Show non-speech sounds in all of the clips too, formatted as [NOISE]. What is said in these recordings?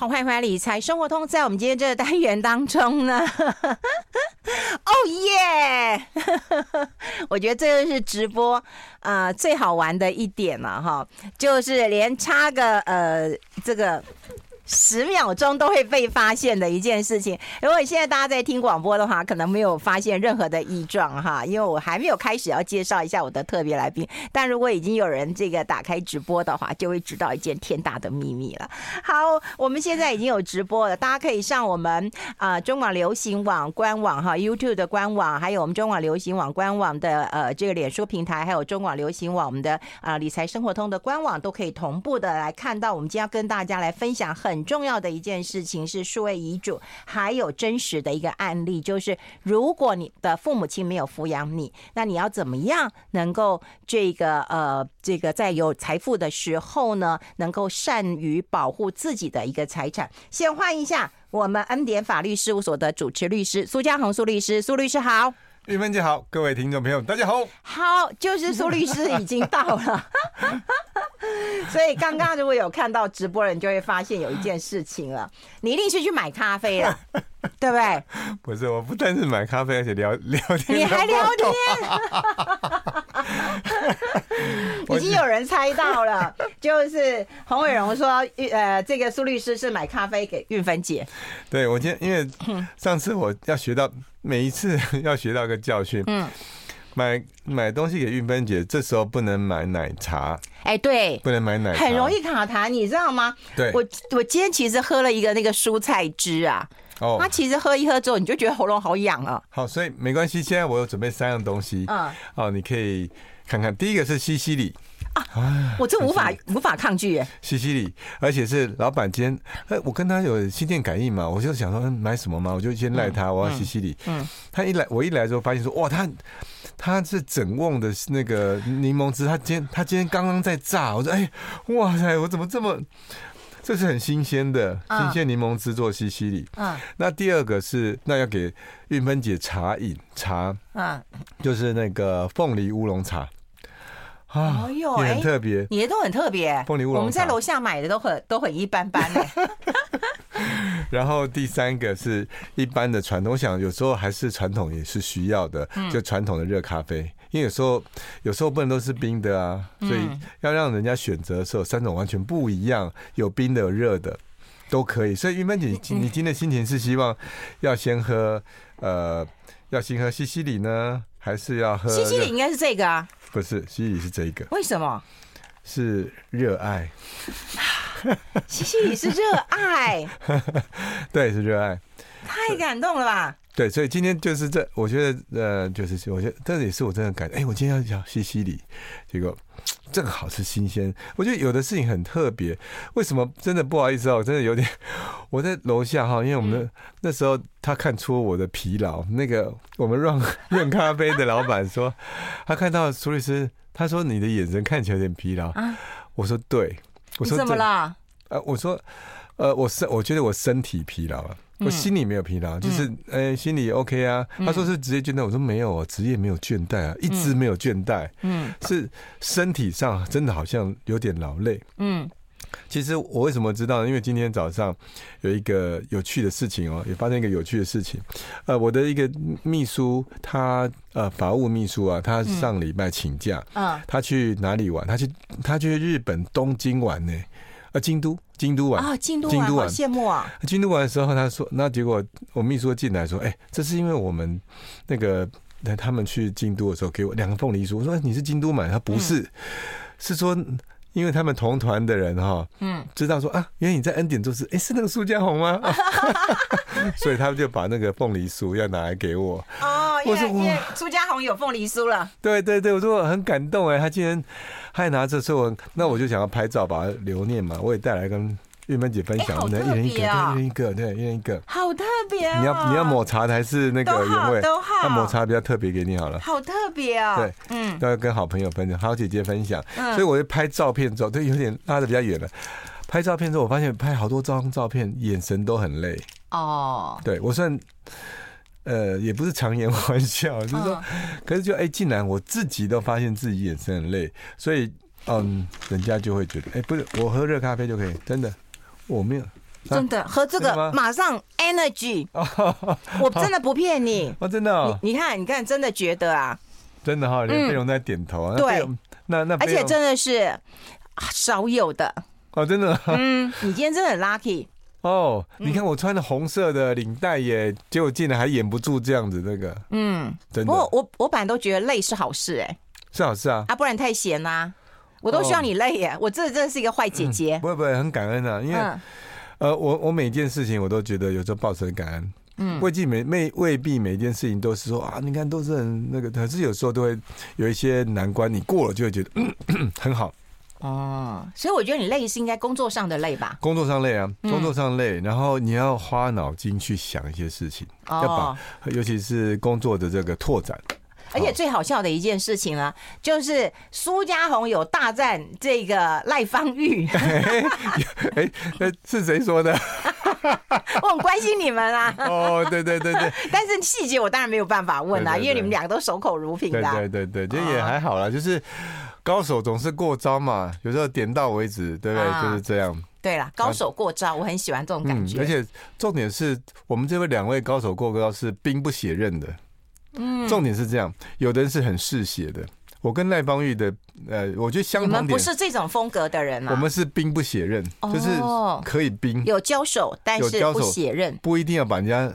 好，欢迎回来理财生活通，在我们今天这个单元当中呢，哦耶！我觉得这就是直播啊、最好玩的一点了哈，就是连插个呃这个。十秒钟都会被发现的一件事情。如果现在大家在听广播的话，可能没有发现任何的异状哈，因为我还没有开始要介绍一下我的特别来宾。但如果已经有人这个打开直播的话，就会知道一件天大的秘密了。好，我们现在已经有直播了，大家可以上我们啊、中广流行网官网哈，YouTube 的官网，还有我们中广流行网官网的呃这个脸书平台，还有中广流行网我们的啊、理财生活通的官网，都可以同步的来看到。我们今天要跟大家来分享很。重要的一件事情是数位遗嘱，还有真实的一个案例，就是如果你的父母亲没有抚养你，那你要怎么样能够这个呃这个在有财富的时候呢，能够善于保护自己的一个财产？先换一下我们恩典法律事务所的主持律师苏嘉宏苏律师，苏律师好。玉芬姐好，各位听众朋友大家好。好，就是苏律师已经到了，[LAUGHS] 所以刚刚如果有看到直播人，就会发现有一件事情了，你一定是去买咖啡了，[LAUGHS] 对不对？不是，我不但是买咖啡，而且聊聊天，你还聊天。[LAUGHS] [LAUGHS] 已经有人猜到了，[LAUGHS] 就是洪伟荣说，呃，这个苏律师是买咖啡给运芬姐。对，我今天因为上次我要学到每一次要学到一个教训，嗯，买买东西给运芬姐，这时候不能买奶茶，哎，对，不能买奶茶，很容易卡痰，你知道吗？对，我我今天其实喝了一个那个蔬菜汁啊，哦，它其实喝一喝之后，你就觉得喉咙好痒啊。好，所以没关系，现在我有准备三样东西，嗯，哦，你可以。看看，第一个是西西里啊，我这无法无法抗拒耶。西西里，而且是老板今天，哎，我跟他有心电感应嘛，我就想说买什么嘛，我就先赖他，我要西西里。嗯，他一来，我一来之后发现说，哇，他他是整瓮的那个柠檬汁，他今天他今天刚刚在炸，我说，哎，哇塞，我怎么这么，这是很新鲜的新鲜柠檬汁做西西里。嗯，那第二个是那要给运芬姐茶饮茶，嗯，就是那个凤梨乌龙茶。啊，哎呦，很特别，你的都很特别。凤梨乌龙茶，我们在楼下买的都很都很一般般的。[LAUGHS] 然后第三个是一般的传统，我想有时候还是传统也是需要的，就传统的热咖啡，因为有时候有时候不能都是冰的啊，所以要让人家选择的时候，三种完全不一样，有冰的有热的都可以。所以云芬姐，你今天的心情是希望要先喝呃，要先喝西西里呢，还是要喝西西里？应该是这个啊。不是，西西里是这一个。为什么？是热爱。西西里是热爱。[LAUGHS] 对，是热爱。太感动了吧？对，所以今天就是这，我觉得呃，就是我觉得这也是我真的感觉，哎，我今天要讲西西里，结果正好是新鲜。我觉得有的事情很特别，为什么？真的不好意思哦，真的有点。[LAUGHS] 我在楼下哈，因为我们那那时候他看出我的疲劳，那个我们润润咖啡的老板说，他看到苏律师，他说你的眼神看起来有点疲劳啊。我说对，我说怎么啦？呃，我说呃，我身我觉得我身体疲劳了。我心里没有疲劳，就是哎、欸，心里 OK 啊。他说是职业倦怠，我说没有啊，职业没有倦怠啊，一直没有倦怠。嗯，是身体上真的好像有点劳累。嗯，其实我为什么知道呢？因为今天早上有一个有趣的事情哦，也发生一个有趣的事情。呃，我的一个秘书，他呃法务秘书啊，他上礼拜请假，啊，他去哪里玩？他去他去日本东京玩呢。啊，京都，京都玩啊，京都玩，好羡慕啊！京都玩的时候，他说，那结果我秘书进来说，哎，这是因为我们那个他们去京都的时候给我两个凤梨酥。我说你是京都买，他不是，是说因为他们同团的人哈，嗯，知道说啊，原来你在恩典做事，哎，是那个苏家红吗？[LAUGHS] 所以他们就把那个凤梨酥要拿来给我。哦，因为因为苏嘉宏有凤梨酥了。[LAUGHS] 对对对，我说我很感动哎，他竟然。他还拿着说我，那我就想要拍照，把它留念嘛。我也带来跟玉芬姐分享，一人一个，一人一个，对，一人一个，好特别。你要你要抹茶的还是那个原味？都好，那抹茶比较特别，给你好了。好特别啊！对，嗯，都要跟好朋友分享，好姐姐分享。所以我就拍照片之后，对，有点拉的比较远了。拍照片之后，我发现拍好多张照片，眼神都很累。哦，对我算。呃，也不是强颜欢笑，就是说，可是就哎，竟然我自己都发现自己眼神很累，所以嗯，人家就会觉得，哎，不是我喝热咖啡就可以，真的，我没有，真的喝这个马上 energy，[LAUGHS] 我真的不骗你，哦，[LAUGHS] 真的，你。看，你看，真的觉得啊，真的哈，连费龙在点头啊，对，那那而且真的是少有的。哦，真的，嗯，你今天真的很 lucky 哦，你看我穿的红色的领带耶，结果进来还掩不住这样子那个，嗯，真的，不过我我本来都觉得累是好事哎，是好事啊，啊，不然太闲啦，我都需要你累耶，我这真的是一个坏姐姐，不会不会，很感恩啊，因为。呃，我我每件事情我都觉得有时候抱持感恩，嗯，未必每每未必每一件事情都是说啊，你看都是很那个，可是有时候都会有一些难关，你过了就会觉得嗯 [COUGHS] 很好。哦，所以我觉得你累是应该工作上的累吧？工作上累啊，工作上累，然后你要花脑筋去想一些事情，要把尤其是工作的这个拓展。而且最好笑的一件事情呢，就是苏家红有大战这个赖芳玉。[LAUGHS] 哎，是谁说的？[LAUGHS] 我很关心你们啊。哦，对对对对。[LAUGHS] 但是细节我当然没有办法问啊，因为你们两个都守口如瓶的。对对对对，这也还好啦，就是高手总是过招嘛，有时候点到为止，对不对？就是这样。对啦，高手过招，我很喜欢这种感觉。而且重点是我们这位两位高手过招是兵不血刃的。嗯，重点是这样，有的人是很嗜血的。我跟赖芳玉的，呃，我觉得相同点。你们不是这种风格的人啊。我们是兵不血刃，就是可以兵有交手，但是不血刃，不一定要把人家，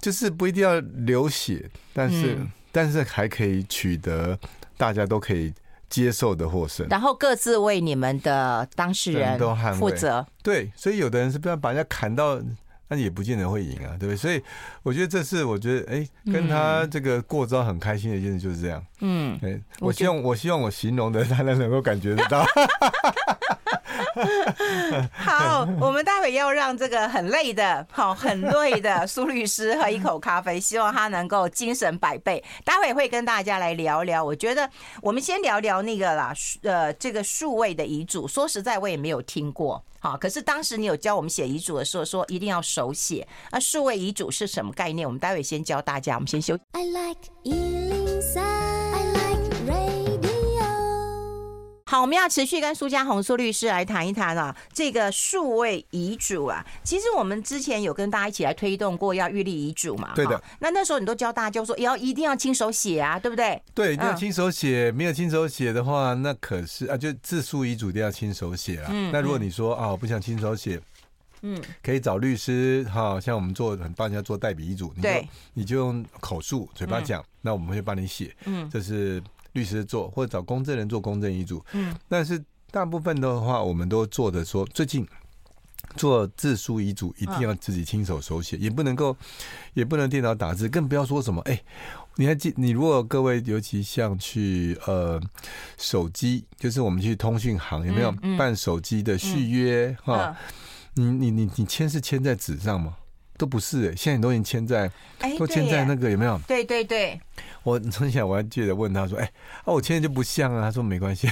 就是不一定要流血，但是但是还可以取得大家都可以接受的获胜。然后各自为你们的当事人都负责。对，所以有的人是不要把人家砍到。那也不见得会赢啊，对不对？所以我觉得这是我觉得哎，跟他这个过招很开心的一件事，就是这样。嗯，哎，我希望我希望我形容的他能能够感觉得到。[LAUGHS] [LAUGHS] 好，我们待会要让这个很累的、好很累的 [LAUGHS] 苏律师喝一口咖啡，希望他能够精神百倍。待会会跟大家来聊聊。我觉得我们先聊聊那个啦，呃，这个数位的遗嘱。说实在，我也没有听过。好，可是当时你有教我们写遗嘱的时候，说一定要手写。那数位遗嘱是什么概念？我们待会先教大家。我们先休息。I like 好，我们要持续跟苏家红苏律师来谈一谈啊，这个数位遗嘱啊，其实我们之前有跟大家一起来推动过要预立遗嘱嘛，对的。那那时候你都教大家就说要一定要亲手写啊，对不对？对，一定要亲手写，没有亲手写的话，那可是啊，就自书遗嘱一定要亲手写啊。嗯。那如果你说啊，我不想亲手写，嗯，可以找律师哈，像我们做很帮人家做代笔遗嘱，对，你就用口述嘴巴讲，那我们会帮你写，嗯，这是。律师做或者找公证人做公证遗嘱，嗯，但是大部分的话，我们都做的说，最近做自书遗嘱一定要自己亲手手写，也不能够，也不能电脑打字，更不要说什么。哎，你还记？你如果各位尤其像去呃手机，就是我们去通讯行有没有办手机的续约哈？你你你你签是签在纸上吗？都不是哎，现在你都已经签在，都签在那个有没有？对对对。我从小我还记得问他说：“哎，啊，我签的就不像啊。”他说：“没关系，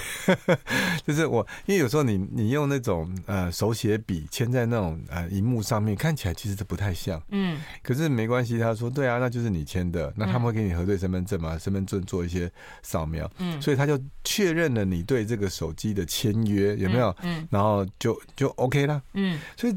[LAUGHS] 就是我，因为有时候你你用那种呃手写笔签在那种呃荧幕上面，看起来其实都不太像。嗯，可是没关系。他说：对啊，那就是你签的。那他们会给你核对身份证嘛？身份证做一些扫描。嗯，所以他就确认了你对这个手机的签约有没有？嗯，然后就就 OK 了。嗯，所以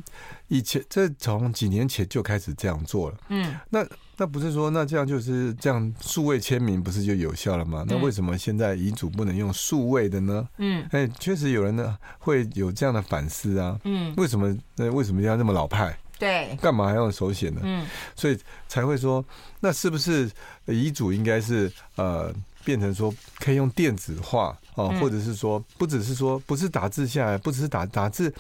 以前这从几年前就开始这样做了。嗯，那。那不是说，那这样就是这样数位签名不是就有效了吗？那为什么现在遗嘱不能用数位的呢？嗯，哎，确实有人呢会有这样的反思啊。嗯，为什么？那为什么要那么老派？对，干嘛还要用手写呢？嗯，所以才会说，那是不是遗嘱应该是呃变成说可以用电子化哦，或者是说不只是说不是打字下来，不只是打打字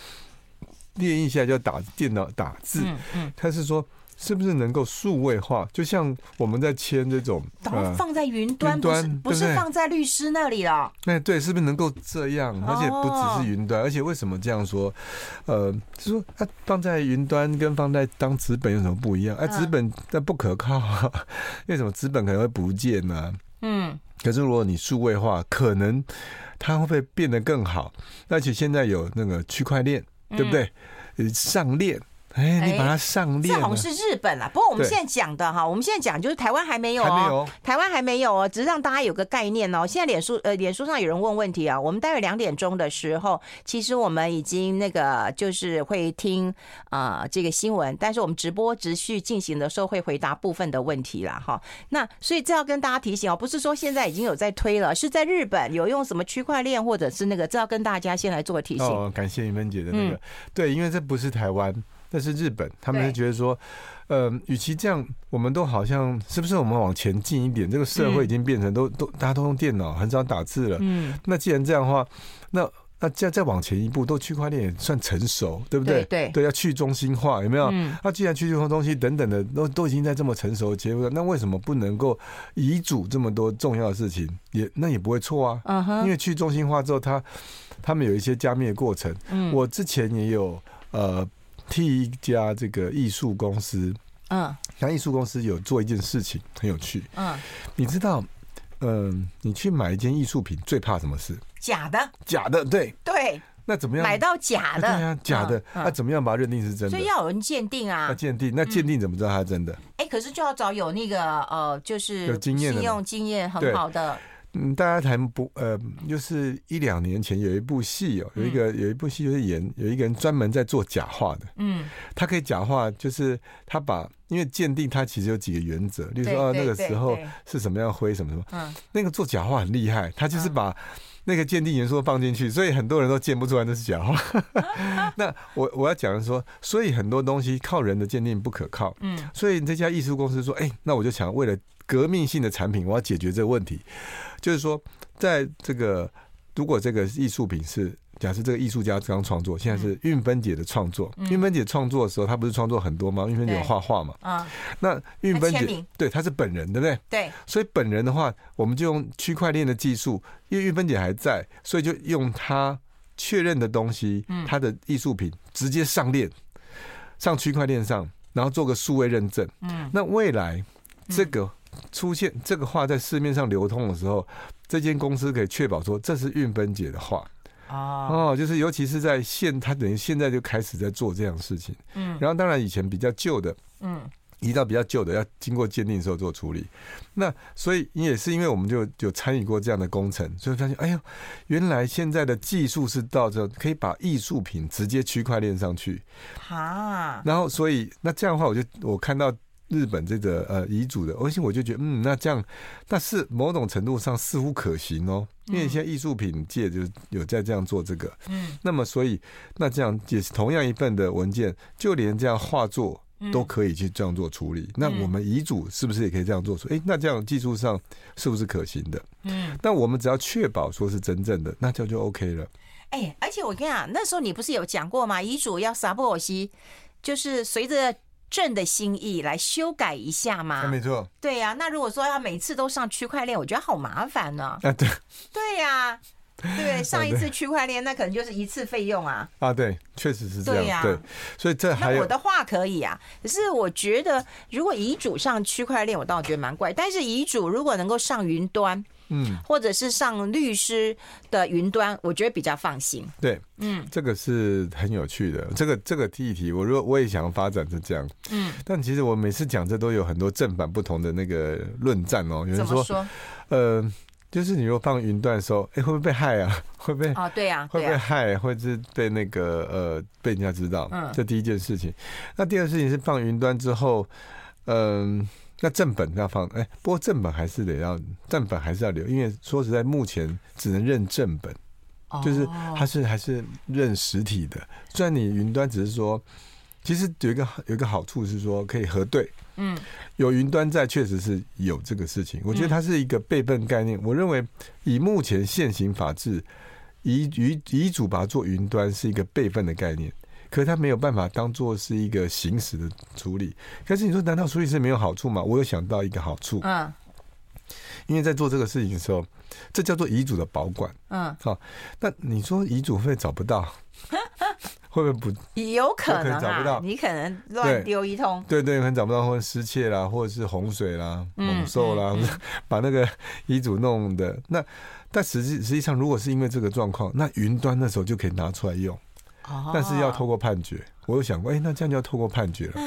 练一下来就打电脑打字，嗯嗯，他是说。是不是能够数位化？就像我们在签这种，然后放在云端，不是不是放在律师那里了？哎，对，是不是能够这样？而且不只是云端，而且为什么这样说？呃，就说它放在云端跟放在当纸本有什么不一样？哎，纸本那不可靠，为什么纸本可能会不见呢？嗯，可是如果你数位化，可能它会不会变得更好？而且现在有那个区块链，对不对？上链。哎，你把它上链，这好像是日本啦。不过我们现在讲的哈，我们现在讲就是台湾还没有哦，台湾还没有哦，只是让大家有个概念哦。现在脸书呃，脸书上有人问问题啊，我们待会两点钟的时候，其实我们已经那个就是会听啊这个新闻，但是我们直播持续进行的时候会回答部分的问题啦哈。那所以这要跟大家提醒哦，不是说现在已经有在推了，是在日本有用什么区块链或者是那个，这要跟大家先来做个提醒。哦，感谢云芬姐的那个，对，因为这不是台湾。但是日本，他们是觉得说，呃，与其这样，我们都好像是不是我们往前进一点？这个社会已经变成都都大家都用电脑，很少打字了。嗯，那既然这样的话，那那再再往前一步，都区块链也算成熟，对不对？对对，要去中心化，有没有？那既然去中心化东西等等的都都已经在这么成熟的阶段，那为什么不能够遗嘱这么多重要的事情？也那也不会错啊。嗯哼，因为去中心化之后，他他们有一些加密的过程。嗯，我之前也有呃。替一家这个艺术公司，嗯，像艺术公司有做一件事情很有趣，嗯，你知道，嗯，你去买一件艺术品最怕什么事？假的，假的，对对。那怎么样？买到假的？对啊，假的。那怎么样把它认定是真的？所以要有人鉴定啊。那鉴定，那鉴定怎么知道它是真的？哎，可是就要找有那个呃，就是有经验、信用经验很好的。嗯，大家谈不呃，就是一两年前有一部戏哦，有一个有一部戏就是演有一个人专门在做假画的，嗯，他可以假画，就是他把因为鉴定他其实有几个原则，例如说啊那个时候是什么样灰什么什么，嗯，那个做假画很厉害，他就是把那个鉴定元素放进去，所以很多人都鉴不出来那是假画。[LAUGHS] 那我我要讲的说，所以很多东西靠人的鉴定不可靠，嗯，所以这家艺术公司说，哎，那我就想为了革命性的产品，我要解决这个问题。就是说，在这个如果这个艺术品是假设这个艺术家刚创作，现在是运芬姐的创作。韵芬姐创作的时候，她不是创作很多吗？运芬姐有画画嘛？啊，那运芬姐对她是本人，对不对？对。所以本人的话，我们就用区块链的技术，因为运芬姐还在，所以就用她确认的东西，她的艺术品直接上链，上区块链上，然后做个数位认证。嗯。那未来这个。出现这个画在市面上流通的时候，这间公司可以确保说这是运芬姐的画哦，就是尤其是在现，他等于现在就开始在做这样的事情。嗯，然后当然以前比较旧的，嗯，移到比较旧的要经过鉴定的时候做处理。那所以也是因为我们就有参与过这样的工程，所以发现哎呦，原来现在的技术是到这可以把艺术品直接区块链上去啊。然后所以那这样的话，我就我看到。日本这个呃遗嘱的，而且我就觉得，嗯，那这样，但是某种程度上似乎可行哦，因为现在艺术品界就有在这样做这个，嗯，那么所以那这样也是同样一份的文件，就连这样画作都可以去这样做处理，那我们遗嘱是不是也可以这样做出？哎，那这样技术上是不是可行的？嗯，那我们只要确保说是真正的，那这样就 OK 了。哎，而且我跟你讲，那时候你不是有讲过吗？遗嘱要啥不西，就是随着。朕的心意来修改一下嘛？没错。对呀，那如果说要每次都上区块链，我觉得好麻烦呢。啊，对。对呀，对，[LAUGHS] 上一次区块链那可能就是一次费用啊。啊，对，确实是这样。对。所以这还有我的话可以啊，可是我觉得如果遗嘱上区块链，我倒觉得蛮怪。但是遗嘱如果能够上云端。嗯，或者是上律师的云端，我觉得比较放心。对，嗯，这个是很有趣的。这个这个议题，我如果我也想发展是这样，嗯，但其实我每次讲这都有很多正反不同的那个论战哦。有人说，说呃，就是你如果放云端的时候，哎，会不会被害啊？[LAUGHS] 会不会啊？对呀，会不会害？或者是被那个呃被人家知道？嗯，这第一件事情。那第二事情是放云端之后，嗯。那正本要放，哎，不过正本还是得要，正本还是要留，因为说实在，目前只能认正本，就是它是还是认实体的。虽然你云端只是说，其实有一个有一个好处是说可以核对，嗯，有云端在，确实是有这个事情。我觉得它是一个备份概念。我认为以目前现行法制，遗遗遗嘱把它做云端是一个备份的概念。可是他没有办法当做是一个行使的处理。可是你说，难道处理是没有好处吗？我有想到一个好处。嗯，因为在做这个事情的时候，这叫做遗嘱的保管。嗯，好，那你说遗嘱会找不到？[LAUGHS] 会不会不？有可能找不到，你可能乱丢一通。对对，可能找不到，或者失窃啦，或者是洪水啦、猛兽啦，[LAUGHS] 把那个遗嘱弄的。那但实际实际上，如果是因为这个状况，那云端那时候就可以拿出来用。哦，但是要透过判决。我有想过，哎、欸，那这样就要透过判决了。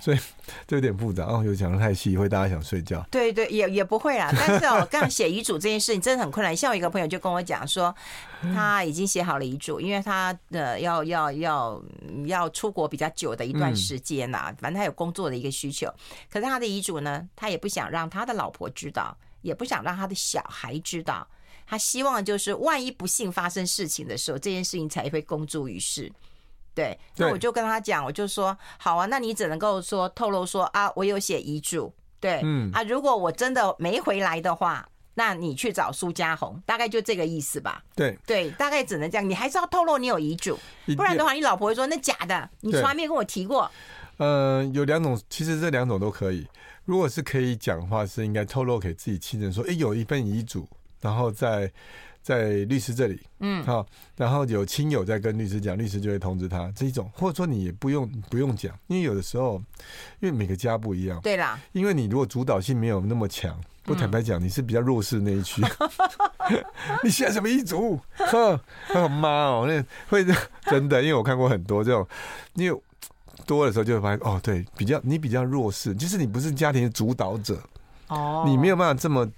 所以 [LAUGHS] 这有点复杂哦，有讲的太细，会大家想睡觉。对对，也也不会啦。但是哦，[LAUGHS] 刚写遗嘱这件事情真的很困难。像我一个朋友就跟我讲说，他已经写好了遗嘱，因为他的要要要要出国比较久的一段时间呐，反正他有工作的一个需求。可是他的遗嘱呢，他也不想让他的老婆知道，也不想让他的小孩知道。他希望就是万一不幸发生事情的时候，这件事情才会公诸于世。对，那我就跟他讲，我就说好啊，那你只能够说透露说啊，我有写遗嘱，对，嗯啊，如果我真的没回来的话，那你去找苏家红，大概就这个意思吧。对对，大概只能这样，你还是要透露你有遗嘱，不然的话，你老婆会说那假的，你从来没有跟我提过。呃，有两种，其实这两种都可以。如果是可以讲话，是应该透露给自己亲人说，哎，有一份遗嘱，然后在。在律师这里，嗯，好，然后有亲友在跟律师讲，律师就会通知他这一种，或者说你也不用不用讲，因为有的时候，因为每个家不一样，对啦，因为你如果主导性没有那么强，不坦白讲，你是比较弱势那一区，嗯、[LAUGHS] 你写什么一族？哼，妈哦，那会真的，因为我看过很多这种，因为多的时候就会发现，哦，对，比较你比较弱势，就是你不是家庭的主导者。哦，你没有办法这么，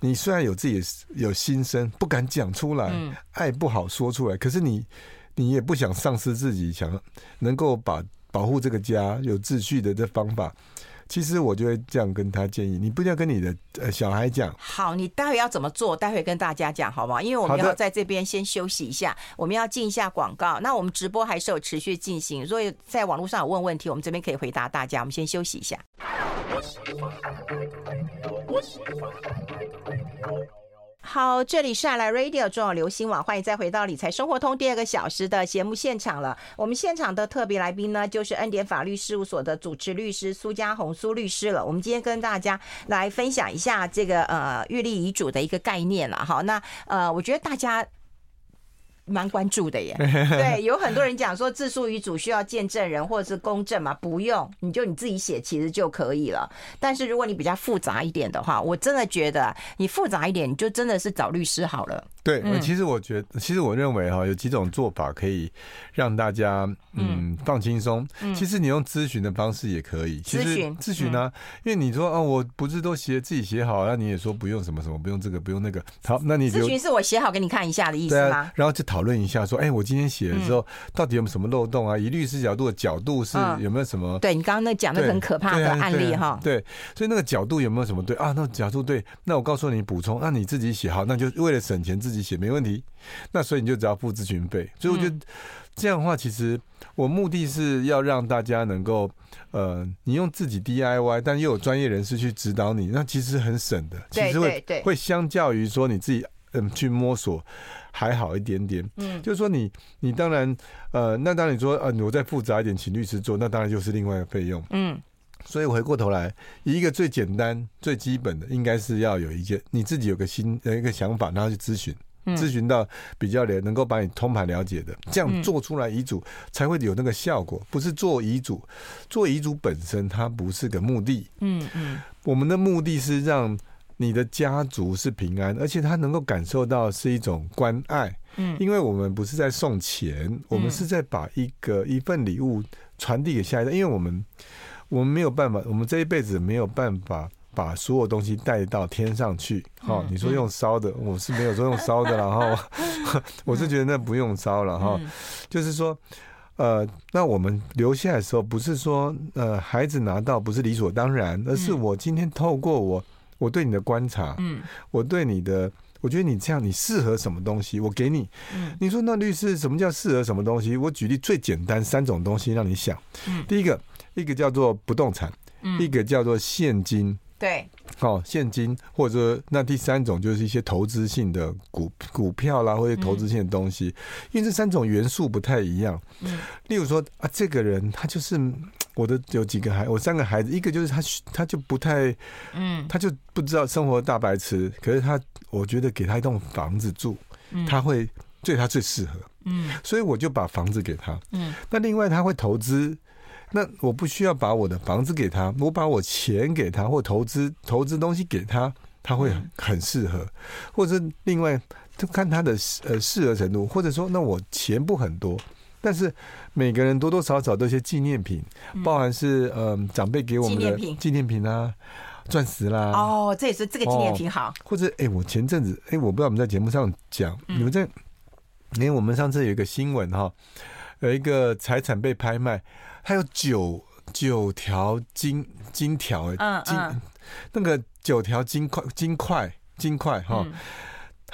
你虽然有自己有心声，不敢讲出来，爱不好说出来，可是你，你也不想丧失自己，想能够把保护这个家有秩序的这方法。其实我就会这样跟他建议，你不要跟你的呃小孩讲。好，你待会要怎么做？待会跟大家讲好不好？因为我们要在这边先休息一下，我们要进一下广告。那我们直播还是有持续进行，所以在网络上有问问题，我们这边可以回答大家。我们先休息一下。好，这里是爱来 Radio 中广流行网，欢迎再回到理财生活通第二个小时的节目现场了。我们现场的特别来宾呢，就是恩典法律事务所的主持律师苏家红苏律师了。我们今天跟大家来分享一下这个呃预立遗嘱的一个概念了。好，那呃，我觉得大家。蛮关注的耶，[LAUGHS] 对，有很多人讲说自诉遗嘱需要见证人或者是公证嘛，不用，你就你自己写其实就可以了。但是如果你比较复杂一点的话，我真的觉得你复杂一点，你就真的是找律师好了。对，其实我觉得，其实我认为哈，有几种做法可以让大家嗯放轻松。其实你用咨询的方式也可以，其实咨询呢，因为你说啊，我不是都写自己写好，那你也说不用什么什么，不用这个，不用那个。好，那你咨询是我写好给你看一下的意思吗？然后就讨论一下，说，哎，我今天写的时候到底有没有什么漏洞啊？以律师角度的角度是有没有什么？对你刚刚那讲的很可怕的案例哈。对，所以那个角度有没有什么对啊？那个角度对，那我告诉你补充，那你自己写好，那就为了省钱自己写没问题。那所以你就只要付咨询费。所以我觉得这样的话，其实我目的是要让大家能够，呃，你用自己 DIY，但又有专业人士去指导你，那其实很省的。其实会会相较于说你自己嗯去摸索还好一点点。嗯，就是说你你当然呃，那当然你说呃，我再复杂一点，请律师做，那当然就是另外一个费用。嗯。所以回过头来，一个最简单、最基本的，应该是要有一件你自己有个心、有一个想法，然后去咨询，咨询到比较了能够把你通盘了解的，这样做出来遗嘱才会有那个效果。不是做遗嘱，做遗嘱本身它不是个目的。嗯嗯，我们的目的是让你的家族是平安，而且他能够感受到是一种关爱。嗯，因为我们不是在送钱，我们是在把一个一份礼物传递给下一代，因为我们。我们没有办法，我们这一辈子没有办法把所有东西带到天上去。好，你说用烧的，我是没有说用烧的，然后 [LAUGHS] 我是觉得那不用烧了哈。就是说，呃，那我们留下来的时候，不是说呃孩子拿到不是理所当然，而是我今天透过我我对你的观察，嗯，我对你的，我觉得你这样你适合什么东西，我给你。你说那律师什么叫适合什么东西？我举例最简单三种东西让你想。第一个。一个叫做不动产，嗯、一个叫做现金，对，好、哦，现金或者说那第三种就是一些投资性的股股票啦，或者投资性的东西，嗯、因为这三种元素不太一样。嗯，例如说啊，这个人他就是我的有几个孩，我三个孩子，一个就是他他就不太，嗯，他就不知道生活大白痴，可是他我觉得给他一栋房子住，嗯、他会对他最适合，嗯，所以我就把房子给他，嗯，那另外他会投资。那我不需要把我的房子给他，我把我钱给他，或投资投资东西给他，他会很适合。或者另外，就看他的呃适合程度，或者说，那我钱不很多，但是每个人多多少少都一些纪念品，包含是嗯、呃、长辈给我们的纪念品啊，钻石啦。哦，这也是这个纪念品好。或者哎，我前阵子哎，我不知道我们在节目上讲，你们在，因为我们上次有一个新闻哈，有一个财产被拍卖，还有九九条金金条哎，金那个九条金块金块金块哈。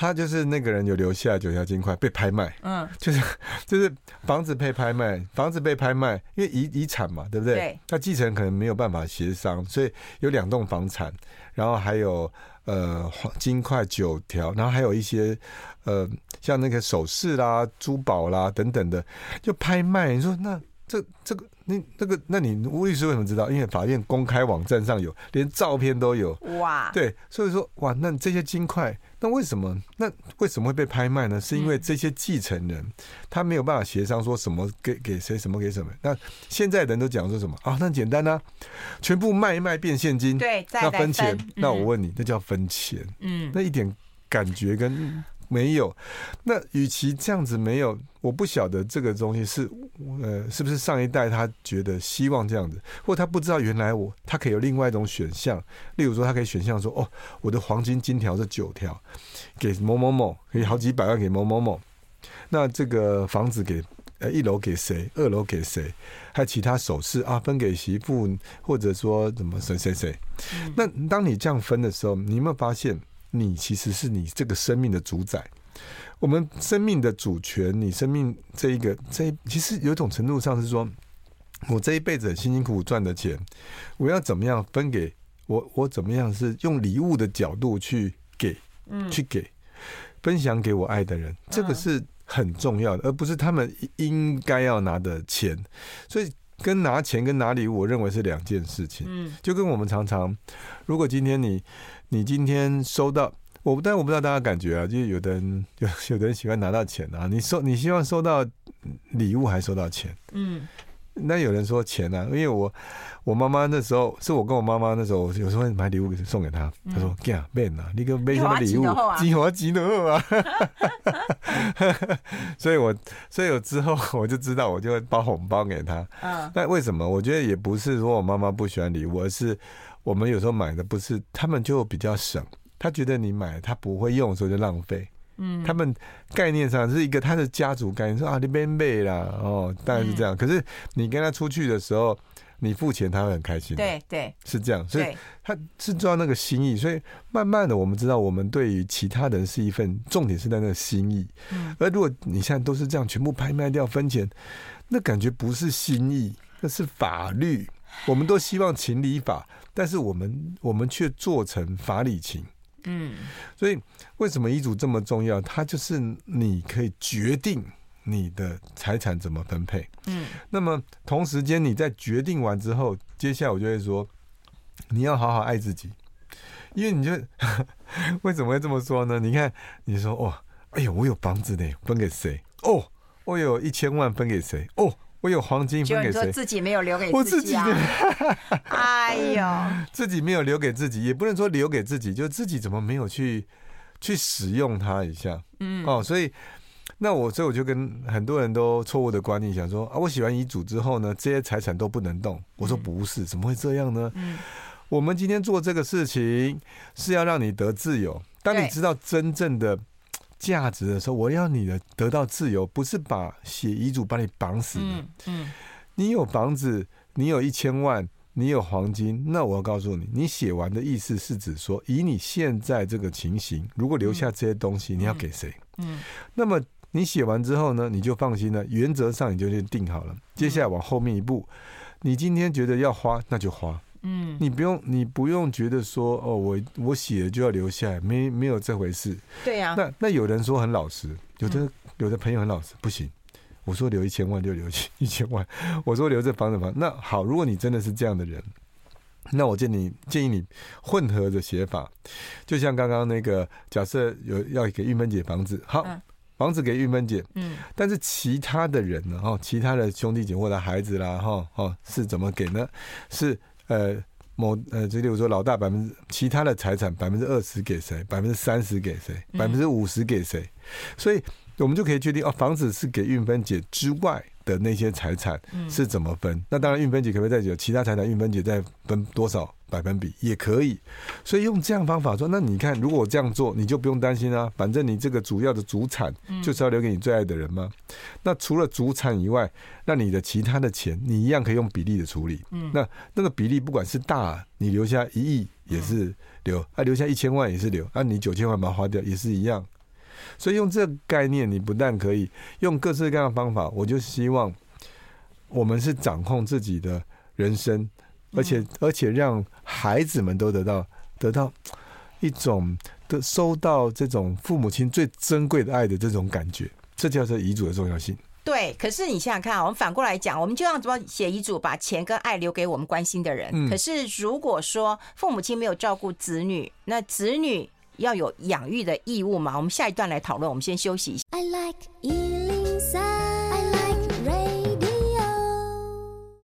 他就是那个人有留下九条金块被拍卖，嗯，就是就是房子被拍卖，房子被拍卖，因为遗遗产嘛，对不对？对。他继承可能没有办法协商，所以有两栋房产，然后还有呃金块九条，然后还有一些呃像那个首饰啦、珠宝啦等等的，就拍卖。你说那这这个那那个，那你吴律师为什么知道？因为法院公开网站上有，连照片都有。哇。对，所以说哇，那这些金块。那为什么？那为什么会被拍卖呢？是因为这些继承人他没有办法协商，说什么给给谁，什么给什么。那现在人都讲说什么啊？那简单啊，全部卖一卖变现金，对，要分钱。那我问你，那叫分钱？嗯，那一点感觉跟。[LAUGHS] 没有，那与其这样子没有，我不晓得这个东西是，呃，是不是上一代他觉得希望这样子，或他不知道原来我他可以有另外一种选项，例如说他可以选项说，哦，我的黄金金条是九条，给某某某，可以好几百万给某某某，那这个房子给呃一楼给谁，二楼给谁，还有其他首饰啊分给媳妇，或者说怎么谁谁谁，那当你这样分的时候，你有没有发现？你其实是你这个生命的主宰，我们生命的主权，你生命这一个这一其实有一种程度上是说，我这一辈子辛辛苦苦赚的钱，我要怎么样分给我？我怎么样是用礼物的角度去给，嗯，去给分享给我爱的人，这个是很重要的，而不是他们应该要拿的钱。所以跟拿钱跟拿礼物，我认为是两件事情。嗯，就跟我们常常，如果今天你。你今天收到我，但我不知道大家感觉啊，就是有的人有有的人喜欢拿到钱啊。你收你希望收到礼物还收到钱？嗯，那有人说钱啊，因为我我妈妈那时候是我跟我妈妈那时候有时候会买礼物送给她，她说：“干嘛啊，你个没什么礼物，几花几朵啊。” [LAUGHS] 所以我所以我之后 [LAUGHS] 我就知道，我就会包红包给她。嗯，那为什么？我觉得也不是说我妈妈不喜欢礼物，而是。我们有时候买的不是，他们就比较省，他觉得你买他不会用，所以就浪费。嗯，他们概念上是一个他的家族概念，说啊，你别买啦，哦，大概是这样。可是你跟他出去的时候，你付钱他会很开心。对对，是这样，所以他是知道那个心意。所以慢慢的，我们知道，我们对于其他人是一份重点是在那个心意。嗯，而如果你现在都是这样，全部拍卖掉分钱，那感觉不是心意，那是法律。我们都希望情理法。但是我们我们却做成法理情，嗯，所以为什么遗嘱这么重要？它就是你可以决定你的财产怎么分配，嗯，那么同时间你在决定完之后，接下来我就会说，你要好好爱自己，因为你就 [LAUGHS] 为什么会这么说呢？你看，你说哦，哎呦，我有房子呢，分给谁？哦，我有一千万分给谁？哦。我有黄金分给谁？自己没有留给自己啊！[LAUGHS] [LAUGHS] 哎呦，自己没有留给自己，也不能说留给自己，就自己怎么没有去去使用它一下？嗯，哦，所以那我所以我就跟很多人都错误的观念，想说啊，我写完遗嘱之后呢，这些财产都不能动。我说不是，怎么会这样呢？嗯，我们今天做这个事情是要让你得自由。当你知道真正的。价值的时候，我要你的得到自由，不是把写遗嘱把你绑死的。嗯，嗯，你有房子，你有一千万，你有黄金，那我要告诉你，你写完的意思是指说，以你现在这个情形，如果留下这些东西，你要给谁？嗯，那么你写完之后呢，你就放心了，原则上你就先定好了，接下来往后面一步，你今天觉得要花，那就花。嗯，你不用，你不用觉得说哦，我我写了就要留下来，没没有这回事。对呀、啊。那那有人说很老实，有的、嗯、有的朋友很老实，不行。我说留一千万就留 [LAUGHS] 一千万，我说留这房子房。那好，如果你真的是这样的人，那我建议你建议你混合着写法，就像刚刚那个假设有要给玉芬姐房子，好，嗯、房子给玉芬姐，嗯，但是其他的人呢？哈，其他的兄弟姐妹或者孩子啦，哈，哦，是怎么给呢？是。呃，某呃，就例如说，老大百分之其他的财产百分之二十给谁，百分之三十给谁，百分之五十给谁，所以我们就可以确定哦，房子是给运分姐之外的那些财产是怎么分？那当然，运分解可不可以再有其他财产运分解再分多少百分比也可以。所以用这样方法说，那你看，如果我这样做，你就不用担心啊，反正你这个主要的主产就是要留给你最爱的人嘛。那除了主产以外，那你的其他的钱，你一样可以用比例的处理。那那个比例不管是大，你留下一亿也是留，啊，留下一千万也是留，啊，你九千万把它花掉也是一样。所以用这个概念，你不但可以用各式各样的方法，我就希望我们是掌控自己的人生，而且而且让孩子们都得到得到一种的收到这种父母亲最珍贵的爱的这种感觉，这叫做遗嘱的重要性。对，可是你想想看，我们反过来讲，我们就要怎么写遗嘱，把钱跟爱留给我们关心的人。可是如果说父母亲没有照顾子女，那子女。要有养育的义务嘛？我们下一段来讨论。我们先休息一下。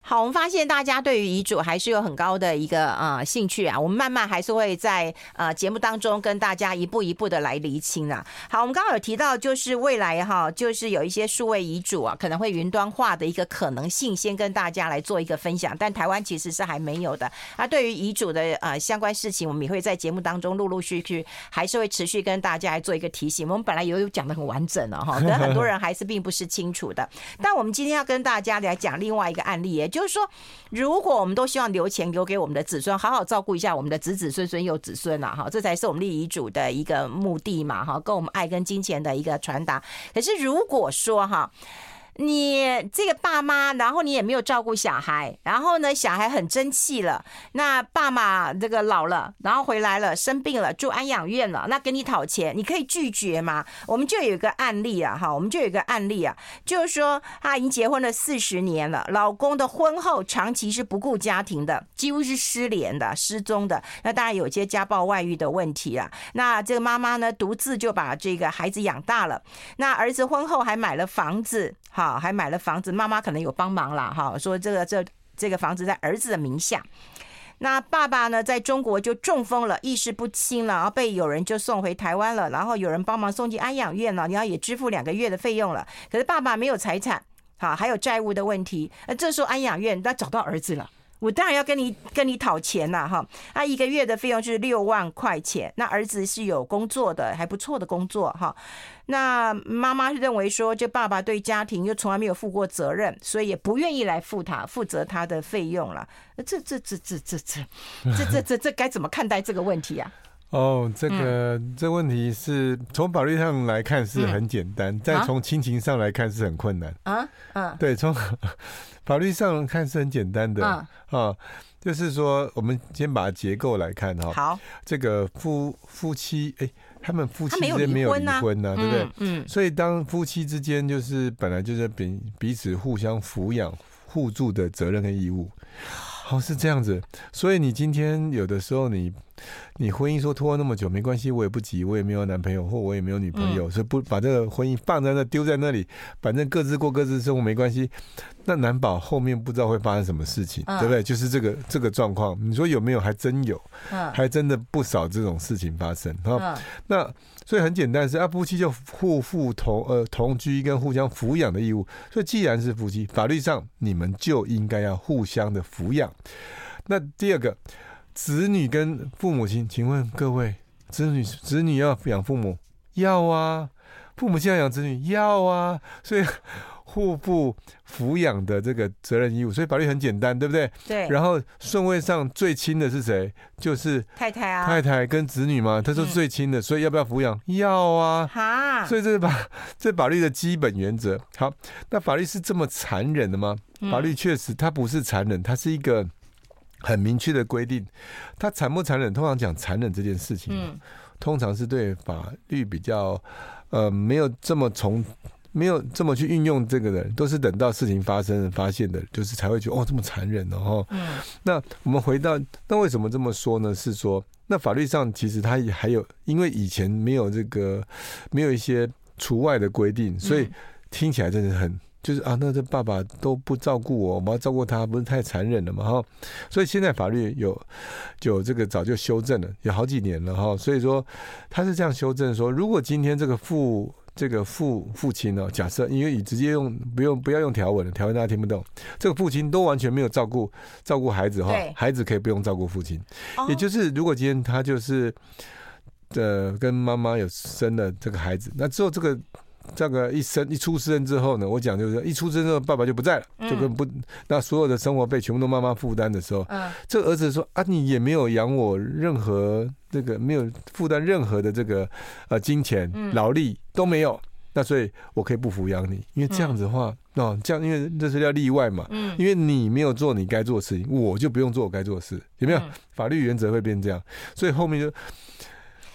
好，我们发现大家对于遗嘱还是有很高的一个呃兴趣啊。我们慢慢还是会在呃节目当中跟大家一步一步的来厘清啊。好，我们刚刚有提到，就是未来哈，就是有一些数位遗嘱啊，可能会云端化的一个可能性，先跟大家来做一个分享。但台湾其实是还没有的。啊，对于遗嘱的呃相关事情，我们也会在节目当中陆陆续续还是会持续跟大家来做一个提醒。我们本来有讲的很完整了哈，但很多人还是并不是清楚的。[LAUGHS] 但我们今天要跟大家来讲另外一个案例，也就是说，如果我们都希望留钱留给我们的子孙，好好照顾一下我们的子子孙孙又子孙了，哈，这才是我们立遗嘱的一个目的嘛，哈，跟我们爱跟金钱的一个传达。可是如果说哈。你这个爸妈，然后你也没有照顾小孩，然后呢，小孩很争气了。那爸妈这个老了，然后回来了，生病了，住安养院了，那给你讨钱，你可以拒绝吗？我们就有一个案例啊，哈，我们就有一个案例啊，就是说他已经结婚了四十年了，老公的婚后长期是不顾家庭的，几乎是失联的、失踪的。那当然有些家暴外遇的问题啊。那这个妈妈呢，独自就把这个孩子养大了。那儿子婚后还买了房子。好，还买了房子，妈妈可能有帮忙啦。哈，说这个这这个房子在儿子的名下。那爸爸呢，在中国就中风了，意识不清了，然后被有人就送回台湾了，然后有人帮忙送进安养院了，你要也支付两个月的费用了。可是爸爸没有财产，好，还有债务的问题。那这时候安养院他找到儿子了。我当然要跟你跟你讨钱呐，哈，啊，一个月的费用就是六万块钱。那儿子是有工作的，还不错的工作，哈。那妈妈认为说，这爸爸对家庭又从来没有负过责任，所以也不愿意来负他负责他的费用了。这这这这这这这这这这该怎么看待这个问题啊？[LAUGHS] 哦，这个、嗯、这问题是从法律上来看是很简单，再从亲情上来看是很困难啊。嗯，对，从法律上看是很简单的啊，啊，就是说我们先把结构来看哈。好，这个夫夫妻哎，他们夫妻之间没有离婚呐，对不对？嗯，所以当夫妻之间就是本来就是彼彼此互相抚养、互助的责任跟义务。哦，是这样子，所以你今天有的时候你。你婚姻说拖了那么久没关系，我也不急，我也没有男朋友或我也没有女朋友，所以不把这个婚姻放在那丢在那里，反正各自过各自生活没关系。那难保后面不知道会发生什么事情，对不对？就是这个这个状况，你说有没有？还真有，还真的不少这种事情发生。哈，那所以很简单是啊，夫妻就互负同呃同居跟互相抚养的义务。所以既然是夫妻，法律上你们就应该要互相的抚养。那第二个。子女跟父母亲，请问各位，子女子女要养父母，要啊；父母亲要养子女，要啊。所以互不抚养的这个责任义务，所以法律很简单，对不对？对。然后顺位上最亲的是谁？就是太太啊，太太跟子女嘛，他说最亲的，所以要不要抚养？要啊。哈。所以这是法这法律的基本原则。好，那法律是这么残忍的吗？法律确实它不是残忍，它是一个。很明确的规定，他残不残忍？通常讲残忍这件事情，嗯，通常是对法律比较呃没有这么从没有这么去运用这个的人，都是等到事情发生发现的，就是才会觉得哦这么残忍哦。嗯，那我们回到那为什么这么说呢？是说那法律上其实它也还有，因为以前没有这个没有一些除外的规定，所以听起来真的很。就是啊，那这爸爸都不照顾我，我们要照顾他，不是太残忍了嘛？哈，所以现在法律有，就这个早就修正了，有好几年了哈。所以说他是这样修正说，如果今天这个父这个父父亲哦，假设因为你直接用不用不要用条文了，条文大家听不懂。这个父亲都完全没有照顾照顾孩子哈，孩子可以不用照顾父亲。也就是如果今天他就是呃跟妈妈有生了这个孩子，那之后这个。这个一生一出生之后呢，我讲就是一出生之后爸爸就不在了，就跟不那所有的生活费全部都妈妈负担的时候，嗯，这个儿子说啊，你也没有养我任何这个没有负担任何的这个呃金钱劳力都没有，那所以我可以不抚养你，因为这样子的话哦，这样因为这是叫例外嘛，嗯，因为你没有做你该做的事情，我就不用做我该做的事，有没有？法律原则会变这样，所以后面就。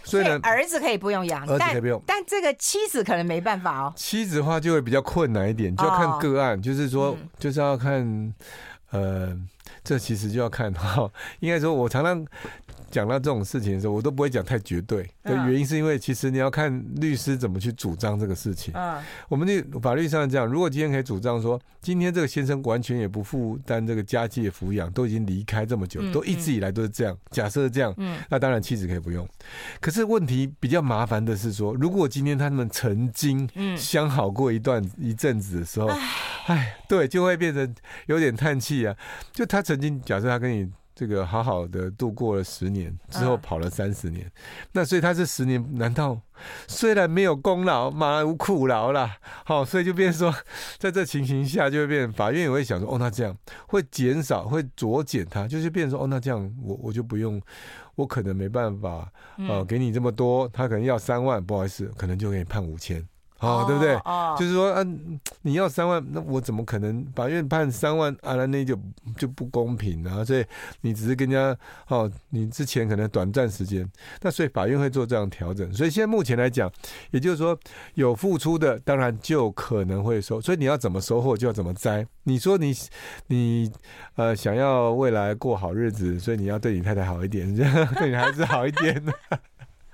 所以儿子可以不用养，儿子可以不用，但这个妻子可能没办法哦。妻子的话就会比较困难一点，就要看个案，就是说，就是要看，呃，这其实就要看哈。[LAUGHS] 应该说，我常常。讲到这种事情的时候，我都不会讲太绝对的原因，是因为其实你要看律师怎么去主张这个事情。啊，我们的法律上这样，如果今天可以主张说，今天这个先生完全也不负担这个家计的抚养，都已经离开这么久，都一直以来都是这样。假设是这样，嗯，那当然妻子可以不用。可是问题比较麻烦的是说，如果今天他们曾经相好过一段一阵子的时候，哎，对，就会变成有点叹气啊。就他曾经假设他跟你。这个好好的度过了十年之后跑了三十年，嗯、那所以他这十年难道虽然没有功劳，马无苦劳啦？好，所以就变成说，在这情形下就会变，法院也会想说，哦，那这样会减少，会酌减他，就是变成说，哦，那这样我我就不用，我可能没办法，呃，给你这么多，他可能要三万，不好意思，可能就给你判五千。哦，对不对？哦，就是说，啊，你要三万，那我怎么可能法院判三万啊？那就就不公平啊！所以你只是跟人家哦，你之前可能短暂时间，那所以法院会做这样调整。所以现在目前来讲，也就是说，有付出的当然就可能会收，所以你要怎么收获就要怎么摘。你说你你呃想要未来过好日子，所以你要对你太太好一点，这 [LAUGHS] 样对你孩子好一点。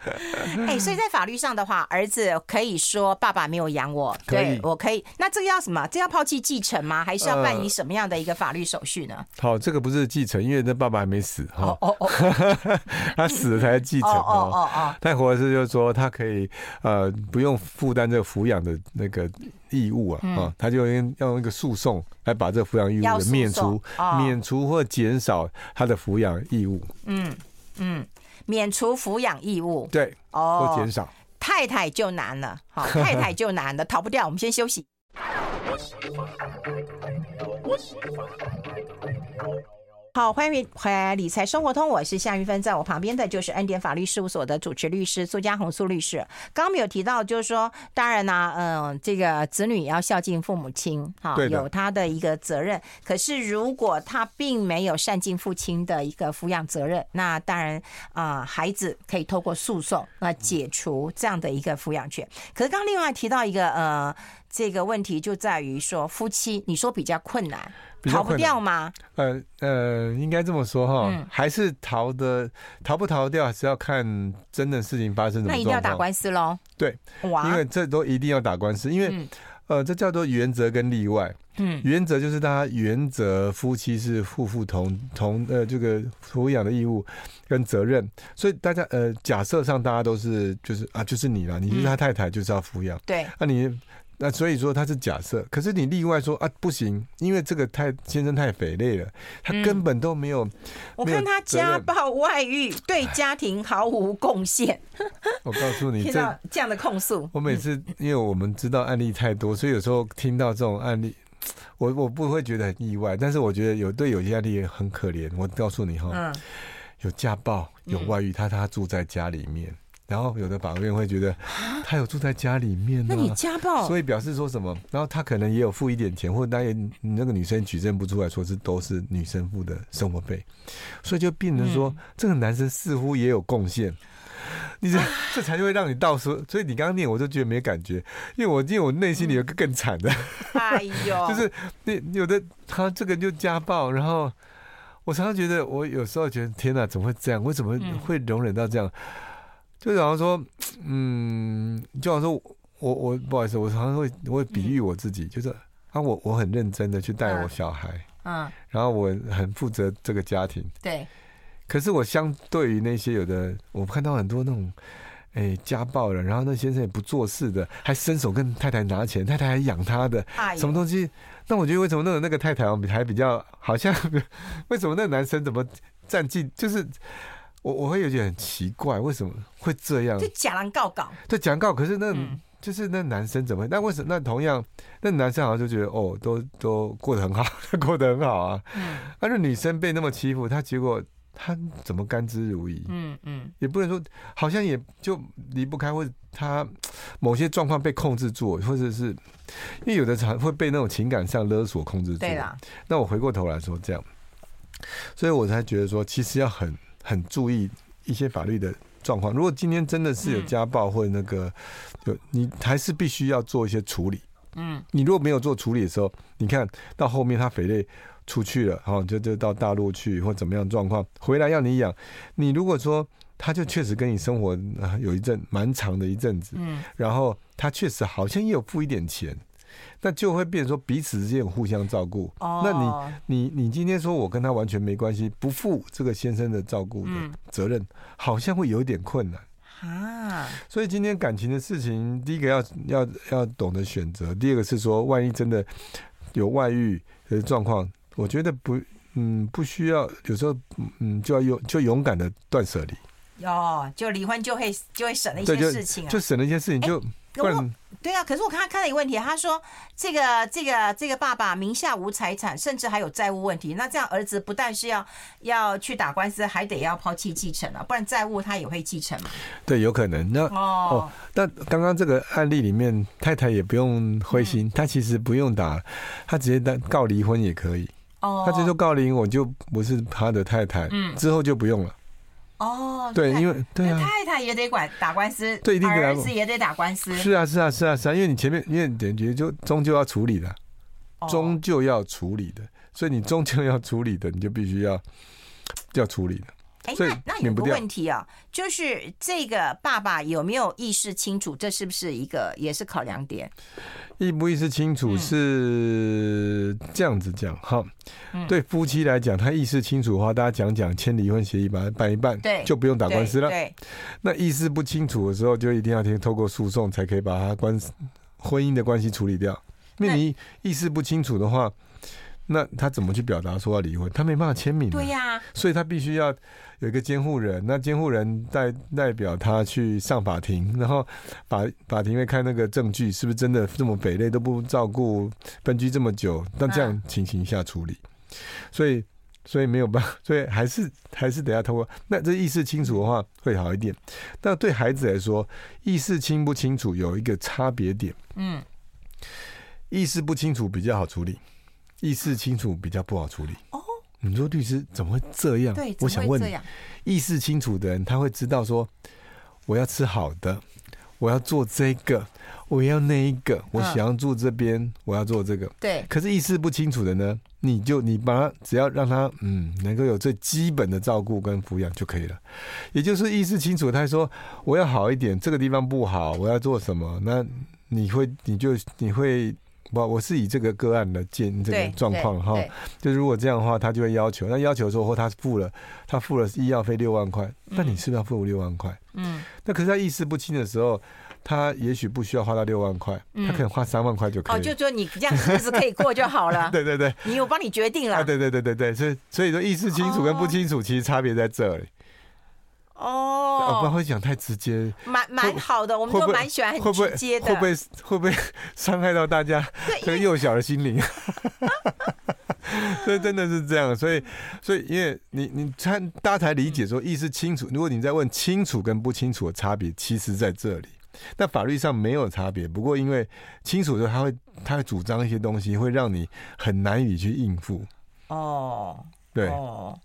[LAUGHS] 哎、欸，所以在法律上的话，儿子可以说爸爸没有养我，对，我可以。那这个要什么？这要抛弃继承吗？还是要办理什么样的一个法律手续呢？好，这个不是继承，因为那爸爸还没死哈。哦哦，[LAUGHS] 他死了才继承哦哦哦。但活的是就是说他可以呃不用负担这个抚养的那个义务啊啊，他就用要用一个诉讼来把这个抚养义务的免除、免除或减少他的抚养义务。嗯嗯。免除抚养义务，对，哦，或减少，太太就难了，好，[LAUGHS] 太太就难了，逃不掉。我们先休息。好，欢迎回来理财生活通，我是夏玉芬，在我旁边的就是恩典法律事务所的主持律师苏嘉宏苏律师。刚刚没有提到，就是说，当然呢、啊，嗯，这个子女也要孝敬父母亲，哈，有他的一个责任。可是如果他并没有善尽父亲的一个抚养责任，那当然啊、呃，孩子可以透过诉讼那解除这样的一个抚养权。可是刚刚另外提到一个呃，这个问题就在于说，夫妻你说比较困难。逃不掉吗？呃呃，应该这么说哈，嗯、还是逃的，逃不逃掉，还是要看真的事情发生什么。那一定要打官司喽。对，因为这都一定要打官司，因为、嗯、呃，这叫做原则跟例外。嗯，原则就是大家原则夫妻是互负同同呃这个抚养的义务跟责任，所以大家呃假设上大家都是就是啊就是你啦，你是他太太就是要抚养。对、嗯，那、啊、你。那所以说他是假设，可是你例外说啊不行，因为这个太先生太肥累了，他根本都没有。嗯、我看他家暴外遇，对家庭毫无贡献。我告诉你，听到这样的控诉，我每次因为我们知道案例太多，所以有时候听到这种案例，我我不会觉得很意外，但是我觉得有对有些案例也很可怜。我告诉你哈，有家暴有外遇，他他住在家里面。然后有的法院会觉得他有住在家里面，啊，那你家暴，所以表示说什么？然后他可能也有付一点钱，或者当然那个女生举证不出来说是都是女生付的生活费，所以就变成说，嗯、这个男生似乎也有贡献。你这 [LAUGHS] 这才会让你到时候，所以你刚刚念我就觉得没感觉，因为我因为我内心里有个更惨的，[LAUGHS] 哎呦，[LAUGHS] 就是那有的他这个就家暴，然后我常常觉得我有时候觉得天哪，怎么会这样？我怎么会容忍到这样？就好像说，[TSK] 嗯，就好像说，我我不好意思，我常常会我会比喻我自己，就是啊，我我很认真的去带我小孩，嗯，然后我很负责这个家庭，对。可是我相对于那些有的，我看到很多那种，哎家暴了，然后那先生也不做事的，还伸手跟太太拿钱，太太还养他的，什么东西？那我觉得为什么那个那个太太还比较好像？[LAUGHS] 为什么那个男生怎么占尽？就是我我会有点很奇怪，为什么会这样？就假人告告，对，假告。可是那。嗯就是那男生怎么？那为什么？那同样，那男生好像就觉得哦，都都过得很好，[LAUGHS] 过得很好啊。嗯。而那女生被那么欺负，他结果他怎么甘之如饴？嗯嗯。也不能说，好像也就离不开，或者他某些状况被控制住，或者是因为有的常会被那种情感上勒索控制住。对啦。那我回过头来说这样，所以我才觉得说，其实要很很注意一些法律的。状况，如果今天真的是有家暴或者那个，就你还是必须要做一些处理。嗯，你如果没有做处理的时候，你看到后面他匪类出去了，哈，就就到大陆去或怎么样状况，回来要你养。你如果说他就确实跟你生活有一阵蛮长的一阵子，嗯，然后他确实好像也有付一点钱。那就会变成说彼此之间有互相照顾。哦，那你你你今天说我跟他完全没关系，不负这个先生的照顾的责任，好像会有一点困难啊。所以今天感情的事情，第一个要要要懂得选择，第二个是说，万一真的有外遇的状况，我觉得不嗯不需要，有时候嗯就要勇就勇敢的断舍离。哦，就离婚就会就会省了一些事情啊，就省了一些事情就。对啊，可是我看他看了一个问题，他说这个这个这个爸爸名下无财产，甚至还有债务问题。那这样儿子不但是要要去打官司，还得要抛弃继承啊，不然债务他也会继承嘛。对，有可能。那哦，哦，那刚刚这个案例里面，太太也不用灰心，他、嗯、其实不用打，他直接单告离婚也可以。哦，他直接说告离婚，我就不是他的太太，嗯，之后就不用了。哦，对，因为对啊，太太也得管打官司，对，一定儿子也得打官司。是啊，是啊，是啊，是啊，因为你前面因为感觉就终究要处理的，终究要处理的，所以你终究要处理的，你就必须要要处理的。哎，那那有个问题啊，就是这个爸爸有没有意识清楚？这是不是一个也是考量点？意不意识清楚是这样子讲哈。对夫妻来讲，他意识清楚的话，大家讲讲签离婚协议，把它办一办，对，就不用打官司了。对，那意识不清楚的时候，就一定要听透过诉讼才可以把他官司婚姻的关系处理掉。因为你意识不清楚的话，那他怎么去表达说要离婚？他没办法签名。对呀，所以他必须要。有一个监护人，那监护人代代表他去上法庭，然后法法庭会看那个证据是不是真的这么匪类都不照顾，分居这么久，那这样情形下处理，所以所以没有办法，所以还是还是得要通过。那这意识清楚的话会好一点。那对孩子来说，意识清不清楚有一个差别点，嗯，意识不清楚比较好处理，意识清楚比较不好处理。哦。你说律师怎么会这样？对，我想问你，意识清楚的人他会知道说，我要吃好的，我要做这个，我要那一个，我想要住这边，我要做这个。对。可是意识不清楚的呢，你就你把他只要让他嗯能够有最基本的照顾跟抚养就可以了。也就是意识清楚，他说我要好一点，这个地方不好，我要做什么？那你会你就你会。不，我是以这个个案的建这个状况哈，就如果这样的话，他就会要求，那要求说或他付了，他付了医药费六万块，那你是不是要付六万块？嗯，那可是他意识不清的时候，他也许不需要花到六万块，他可能花三万块就可以。哦，就说你这样日子可以过就好了。[LAUGHS] 对对对，你我帮你决定了。对对对对对，所以所以说意识清楚跟不清楚其实差别在这里。哦，不然会讲太直接，蛮蛮好的，我们都蛮喜欢很直接的，会不会会不会伤害到大家这个幼小的心灵？[LAUGHS] 所以真的是这样，所以所以因为你你看大家才理解说意思清楚，如果你在问清楚跟不清楚的差别，其实在这里，那法律上没有差别，不过因为清楚的时候，他会他会主张一些东西，会让你很难以去应付。哦，对。哦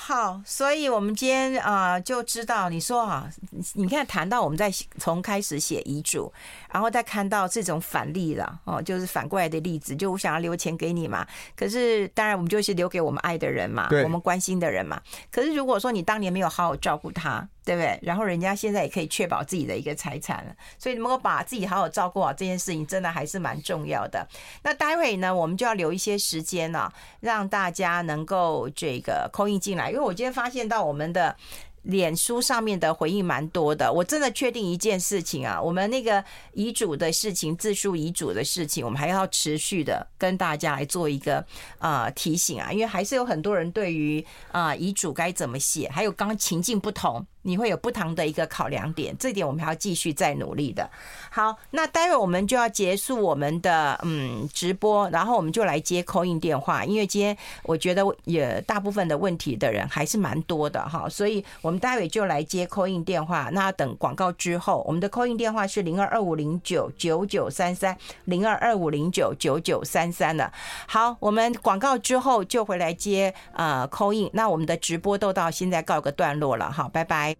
好，所以我们今天啊、呃、就知道，你说啊，你看谈到我们在从开始写遗嘱，然后再看到这种反例了哦，就是反过来的例子，就我想要留钱给你嘛，可是当然我们就是留给我们爱的人嘛，我们关心的人嘛。可是如果说你当年没有好好照顾他。对不对？然后人家现在也可以确保自己的一个财产了，所以能够把自己好好照顾好这件事情，真的还是蛮重要的。那待会呢，我们就要留一些时间呢、啊，让大家能够这个 call in 进来，因为我今天发现到我们的脸书上面的回应蛮多的，我真的确定一件事情啊，我们那个遗嘱的事情，自述遗嘱的事情，我们还要持续的跟大家来做一个呃提醒啊，因为还是有很多人对于啊遗嘱该怎么写，还有刚刚情境不同。你会有不同的一个考量点，这点我们还要继续再努力的。好，那待会我们就要结束我们的嗯直播，然后我们就来接 call in 电话，因为今天我觉得也大部分的问题的人还是蛮多的哈，所以我们待会就来接 call in 电话。那等广告之后，我们的 call in 电话是零二二五零九九九三三零二二五零九九九三三的。好，我们广告之后就回来接呃 call in。那我们的直播都到现在告个段落了哈，拜拜。